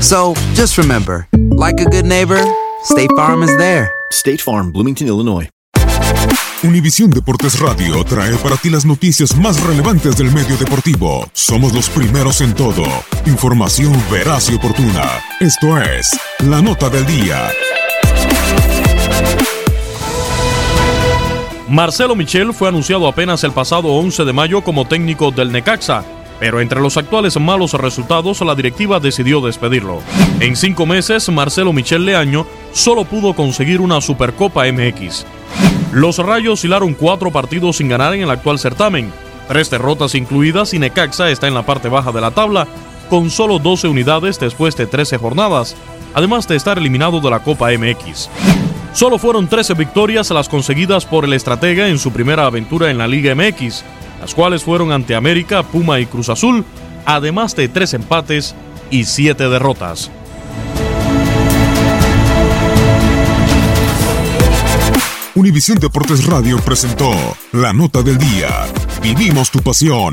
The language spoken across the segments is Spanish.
So just remember, like a good neighbor, State Farm is there. State Farm, Bloomington, Illinois. Univisión Deportes Radio trae para ti las noticias más relevantes del medio deportivo. Somos los primeros en todo. Información veraz y oportuna. Esto es La Nota del Día. Marcelo Michel fue anunciado apenas el pasado 11 de mayo como técnico del Necaxa, pero entre los actuales malos resultados la directiva decidió despedirlo. En cinco meses, Marcelo Michel Leaño solo pudo conseguir una Supercopa MX. Los Rayos hilaron cuatro partidos sin ganar en el actual certamen, tres derrotas incluidas y Necaxa está en la parte baja de la tabla, con solo 12 unidades después de 13 jornadas, además de estar eliminado de la Copa MX. Solo fueron 13 victorias las conseguidas por el estratega en su primera aventura en la Liga MX, las cuales fueron ante América, Puma y Cruz Azul, además de tres empates y siete derrotas. Univisión Deportes Radio presentó La Nota del Día. Vivimos tu pasión.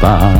pas.